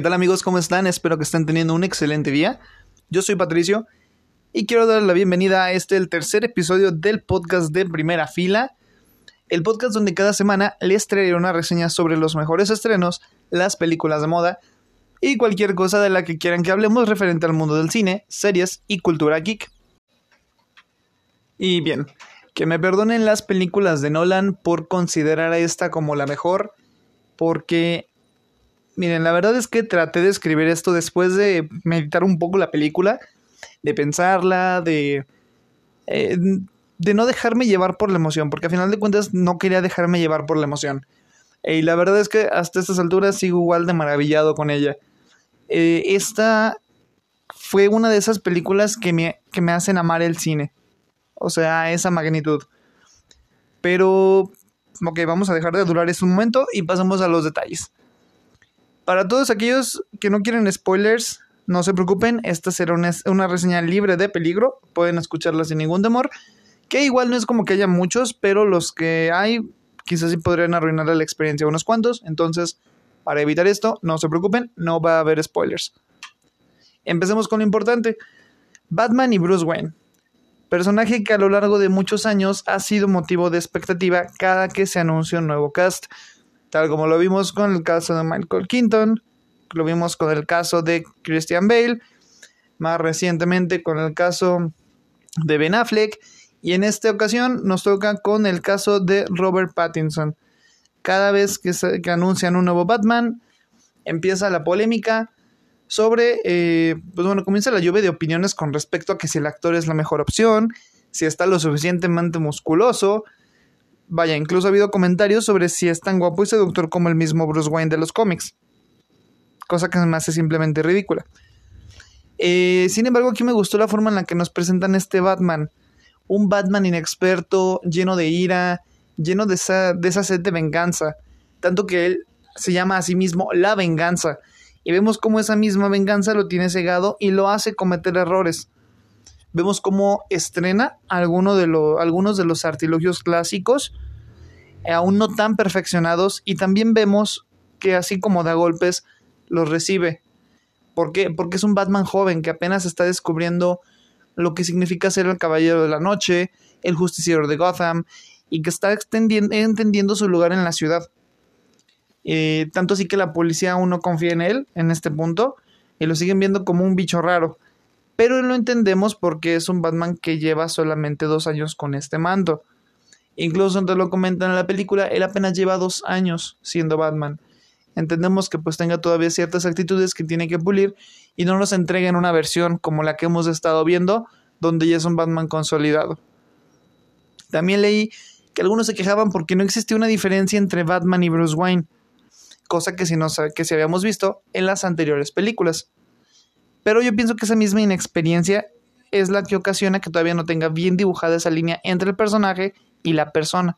¿Qué tal amigos? ¿Cómo están? Espero que estén teniendo un excelente día. Yo soy Patricio y quiero dar la bienvenida a este, el tercer episodio del podcast de primera fila. El podcast donde cada semana les traeré una reseña sobre los mejores estrenos, las películas de moda y cualquier cosa de la que quieran que hablemos referente al mundo del cine, series y cultura geek. Y bien, que me perdonen las películas de Nolan por considerar a esta como la mejor, porque Miren, la verdad es que traté de escribir esto después de meditar un poco la película, de pensarla, de... Eh, de no dejarme llevar por la emoción, porque a final de cuentas no quería dejarme llevar por la emoción. y la verdad es que hasta estas alturas sigo igual de maravillado con ella. Eh, esta fue una de esas películas que me, que me hacen amar el cine. O sea, esa magnitud. Pero, ok, vamos a dejar de durar este momento y pasamos a los detalles. Para todos aquellos que no quieren spoilers, no se preocupen, esta será una, reseña libre de peligro, pueden escucharla sin ningún temor, que igual no es como que haya muchos, pero los que hay quizás sí podrían arruinar la experiencia a unos cuantos, entonces para evitar esto, no se preocupen, no va a haber spoilers. Empecemos con lo importante, Batman y Bruce Wayne. Personaje que a lo largo de muchos años ha sido motivo de expectativa cada que se anuncia un nuevo cast tal como lo vimos con el caso de Michael Keaton, lo vimos con el caso de Christian Bale, más recientemente con el caso de Ben Affleck, y en esta ocasión nos toca con el caso de Robert Pattinson. Cada vez que, que anuncian un nuevo Batman, empieza la polémica sobre, eh, pues bueno, comienza la lluvia de opiniones con respecto a que si el actor es la mejor opción, si está lo suficientemente musculoso, Vaya, incluso ha habido comentarios sobre si es tan guapo y seductor como el mismo Bruce Wayne de los cómics. Cosa que me hace simplemente ridícula. Eh, sin embargo, aquí me gustó la forma en la que nos presentan este Batman. Un Batman inexperto, lleno de ira, lleno de esa, de esa sed de venganza. Tanto que él se llama a sí mismo la venganza. Y vemos cómo esa misma venganza lo tiene cegado y lo hace cometer errores vemos cómo estrena de algunos de los artilugios clásicos, eh, aún no tan perfeccionados, y también vemos que así como da golpes, los recibe. ¿Por qué? Porque es un Batman joven que apenas está descubriendo lo que significa ser el Caballero de la Noche, el Justiciero de Gotham, y que está entendiendo su lugar en la ciudad. Eh, tanto así que la policía aún no confía en él en este punto, y lo siguen viendo como un bicho raro pero lo entendemos porque es un Batman que lleva solamente dos años con este mando. Incluso donde lo comentan en la película, él apenas lleva dos años siendo Batman. Entendemos que pues tenga todavía ciertas actitudes que tiene que pulir y no nos entreguen una versión como la que hemos estado viendo, donde ya es un Batman consolidado. También leí que algunos se quejaban porque no existe una diferencia entre Batman y Bruce Wayne, cosa que si, que si habíamos visto en las anteriores películas. Pero yo pienso que esa misma inexperiencia es la que ocasiona que todavía no tenga bien dibujada esa línea entre el personaje y la persona.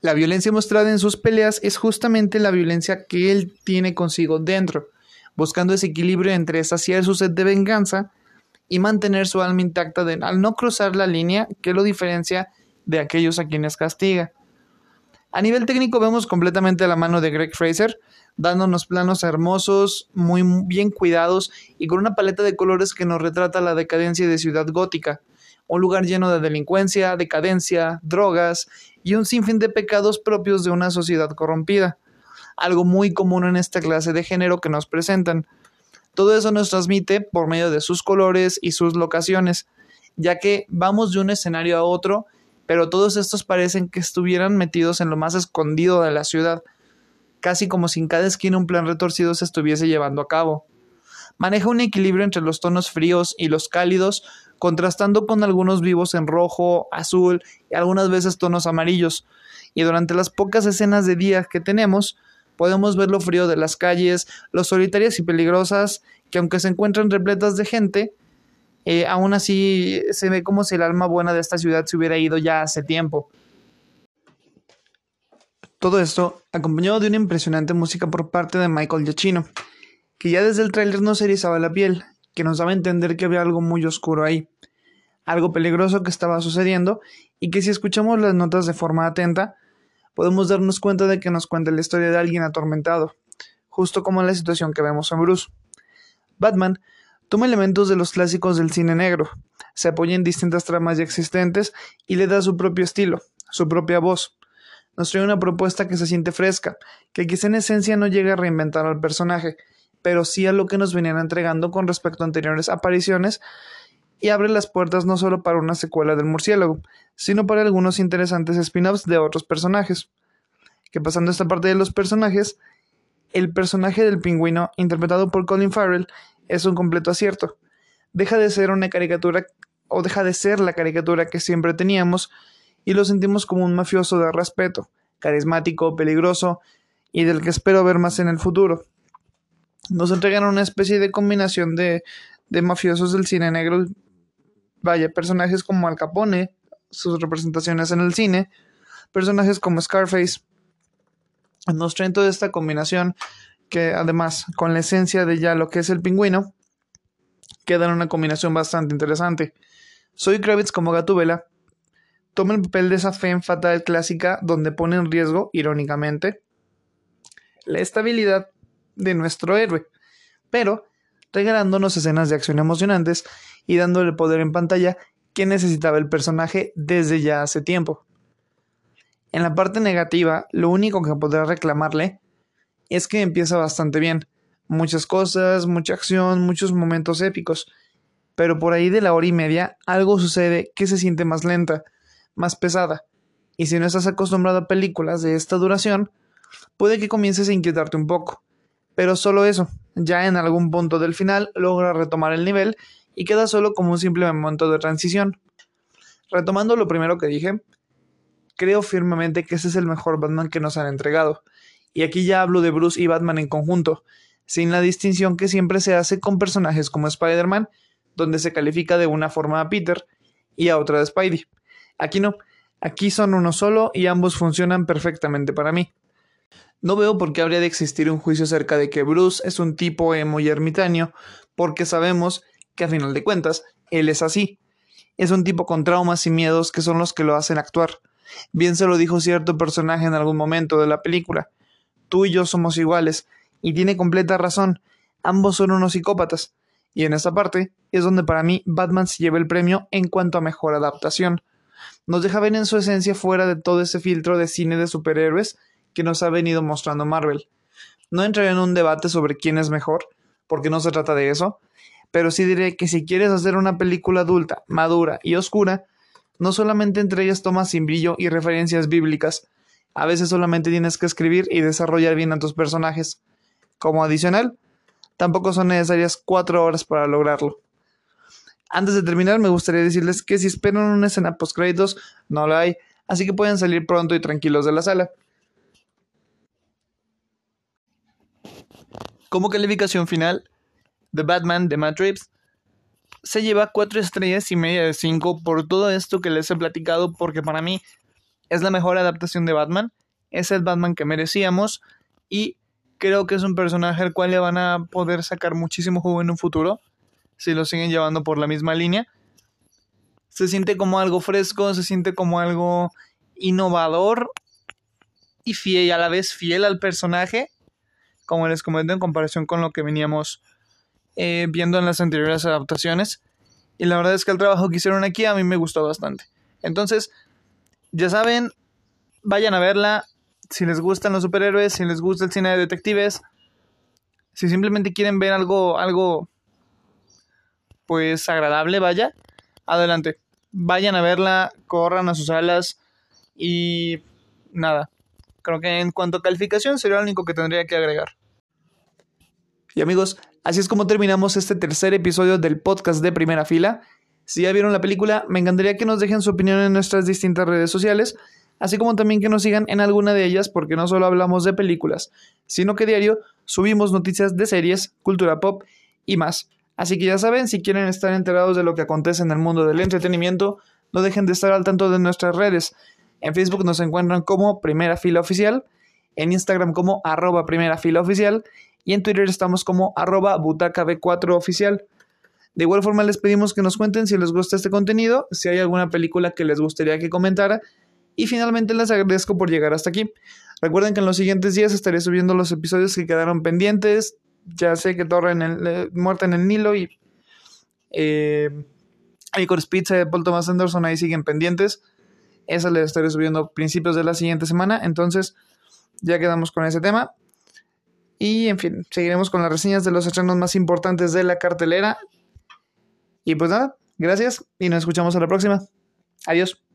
La violencia mostrada en sus peleas es justamente la violencia que él tiene consigo dentro, buscando ese equilibrio entre saciar su sed de venganza y mantener su alma intacta al no cruzar la línea que lo diferencia de aquellos a quienes castiga. A nivel técnico vemos completamente la mano de Greg Fraser, dándonos planos hermosos, muy bien cuidados y con una paleta de colores que nos retrata la decadencia de Ciudad Gótica, un lugar lleno de delincuencia, decadencia, drogas y un sinfín de pecados propios de una sociedad corrompida, algo muy común en esta clase de género que nos presentan. Todo eso nos transmite por medio de sus colores y sus locaciones, ya que vamos de un escenario a otro, pero todos estos parecen que estuvieran metidos en lo más escondido de la ciudad, casi como si en cada esquina un plan retorcido se estuviese llevando a cabo. Maneja un equilibrio entre los tonos fríos y los cálidos, contrastando con algunos vivos en rojo, azul y algunas veces tonos amarillos. Y durante las pocas escenas de día que tenemos, podemos ver lo frío de las calles, lo solitarias y peligrosas, que aunque se encuentran repletas de gente, eh, aún así se ve como si el alma buena de esta ciudad se hubiera ido ya hace tiempo. Todo esto acompañado de una impresionante música por parte de Michael Giacchino, que ya desde el tráiler nos erizaba la piel, que nos daba a entender que había algo muy oscuro ahí, algo peligroso que estaba sucediendo y que si escuchamos las notas de forma atenta, podemos darnos cuenta de que nos cuenta la historia de alguien atormentado, justo como en la situación que vemos en Bruce. Batman toma elementos de los clásicos del cine negro, se apoya en distintas tramas ya existentes y le da su propio estilo, su propia voz. Nos trae una propuesta que se siente fresca, que quizá en esencia no llega a reinventar al personaje, pero sí a lo que nos venían entregando con respecto a anteriores apariciones y abre las puertas no solo para una secuela del murciélago, sino para algunos interesantes spin-offs de otros personajes. Que pasando esta parte de los personajes, el personaje del pingüino, interpretado por Colin Farrell, es un completo acierto. Deja de ser una caricatura o deja de ser la caricatura que siempre teníamos y lo sentimos como un mafioso de respeto, carismático, peligroso y del que espero ver más en el futuro. Nos entregan una especie de combinación de, de mafiosos del cine negro, vaya, personajes como Al Capone, sus representaciones en el cine, personajes como Scarface, nos traen toda esta combinación que además con la esencia de ya lo que es el pingüino, queda en una combinación bastante interesante. Soy Kravitz como Gatubela. Toma el papel de esa fe fatal clásica donde pone en riesgo, irónicamente, la estabilidad de nuestro héroe, pero regalándonos escenas de acción emocionantes y dándole poder en pantalla que necesitaba el personaje desde ya hace tiempo. En la parte negativa, lo único que podrá reclamarle es que empieza bastante bien. Muchas cosas, mucha acción, muchos momentos épicos, pero por ahí de la hora y media algo sucede que se siente más lenta, más pesada, y si no estás acostumbrado a películas de esta duración, puede que comiences a inquietarte un poco. Pero solo eso, ya en algún punto del final logra retomar el nivel y queda solo como un simple momento de transición. Retomando lo primero que dije, creo firmemente que ese es el mejor Batman que nos han entregado. Y aquí ya hablo de Bruce y Batman en conjunto, sin la distinción que siempre se hace con personajes como Spider-Man donde se califica de una forma a Peter y a otra de Spidey. Aquí no, aquí son uno solo y ambos funcionan perfectamente para mí. No veo por qué habría de existir un juicio acerca de que Bruce es un tipo emo y ermitaño, porque sabemos que a final de cuentas él es así. Es un tipo con traumas y miedos que son los que lo hacen actuar. Bien se lo dijo cierto personaje en algún momento de la película. Tú y yo somos iguales, y tiene completa razón. Ambos son unos psicópatas. Y en esta parte es donde para mí Batman se lleva el premio en cuanto a mejor adaptación. Nos deja ver en su esencia fuera de todo ese filtro de cine de superhéroes que nos ha venido mostrando Marvel. No entraré en un debate sobre quién es mejor, porque no se trata de eso, pero sí diré que si quieres hacer una película adulta, madura y oscura, no solamente entre ellas tomas sin brillo y referencias bíblicas, a veces solamente tienes que escribir y desarrollar bien a tus personajes. Como adicional, Tampoco son necesarias cuatro horas para lograrlo. Antes de terminar, me gustaría decirles que si esperan una escena post créditos, no la hay, así que pueden salir pronto y tranquilos de la sala. Como calificación final, The Batman de Matt Reeves se lleva cuatro estrellas y media de cinco por todo esto que les he platicado, porque para mí es la mejor adaptación de Batman, es el Batman que merecíamos y creo que es un personaje al cual le van a poder sacar muchísimo jugo en un futuro, si lo siguen llevando por la misma línea. Se siente como algo fresco, se siente como algo innovador y fiel, a la vez fiel al personaje, como les comento en comparación con lo que veníamos eh, viendo en las anteriores adaptaciones. Y la verdad es que el trabajo que hicieron aquí a mí me gustó bastante. Entonces, ya saben, vayan a verla, si les gustan los superhéroes, si les gusta el cine de detectives, si simplemente quieren ver algo, algo, pues agradable, vaya, adelante. Vayan a verla, corran a sus alas y nada. Creo que en cuanto a calificación sería lo único que tendría que agregar. Y amigos, así es como terminamos este tercer episodio del podcast de primera fila. Si ya vieron la película, me encantaría que nos dejen su opinión en nuestras distintas redes sociales así como también que nos sigan en alguna de ellas porque no solo hablamos de películas, sino que diario subimos noticias de series, cultura pop y más. Así que ya saben, si quieren estar enterados de lo que acontece en el mundo del entretenimiento, no dejen de estar al tanto de nuestras redes. En Facebook nos encuentran como Primera Fila Oficial, en Instagram como arroba Primera Fila Oficial y en Twitter estamos como arroba Butaca B4 Oficial. De igual forma les pedimos que nos cuenten si les gusta este contenido, si hay alguna película que les gustaría que comentara Y finalmente les agradezco por llegar hasta aquí. Recuerden que en los siguientes días estaré subiendo los episodios que quedaron pendientes. Ya sé que Torre en el, eh, Muerte en el Nilo y eh, Licorice Pizza de Paul Thomas Anderson ahí siguen pendientes. Esa les estaré subiendo a principios de la siguiente semana. Entonces, ya quedamos con ese tema. Y en fin, seguiremos con las reseñas de los estrenos más importantes de la cartelera. Y pues nada, gracias y nos escuchamos a la próxima. Adiós.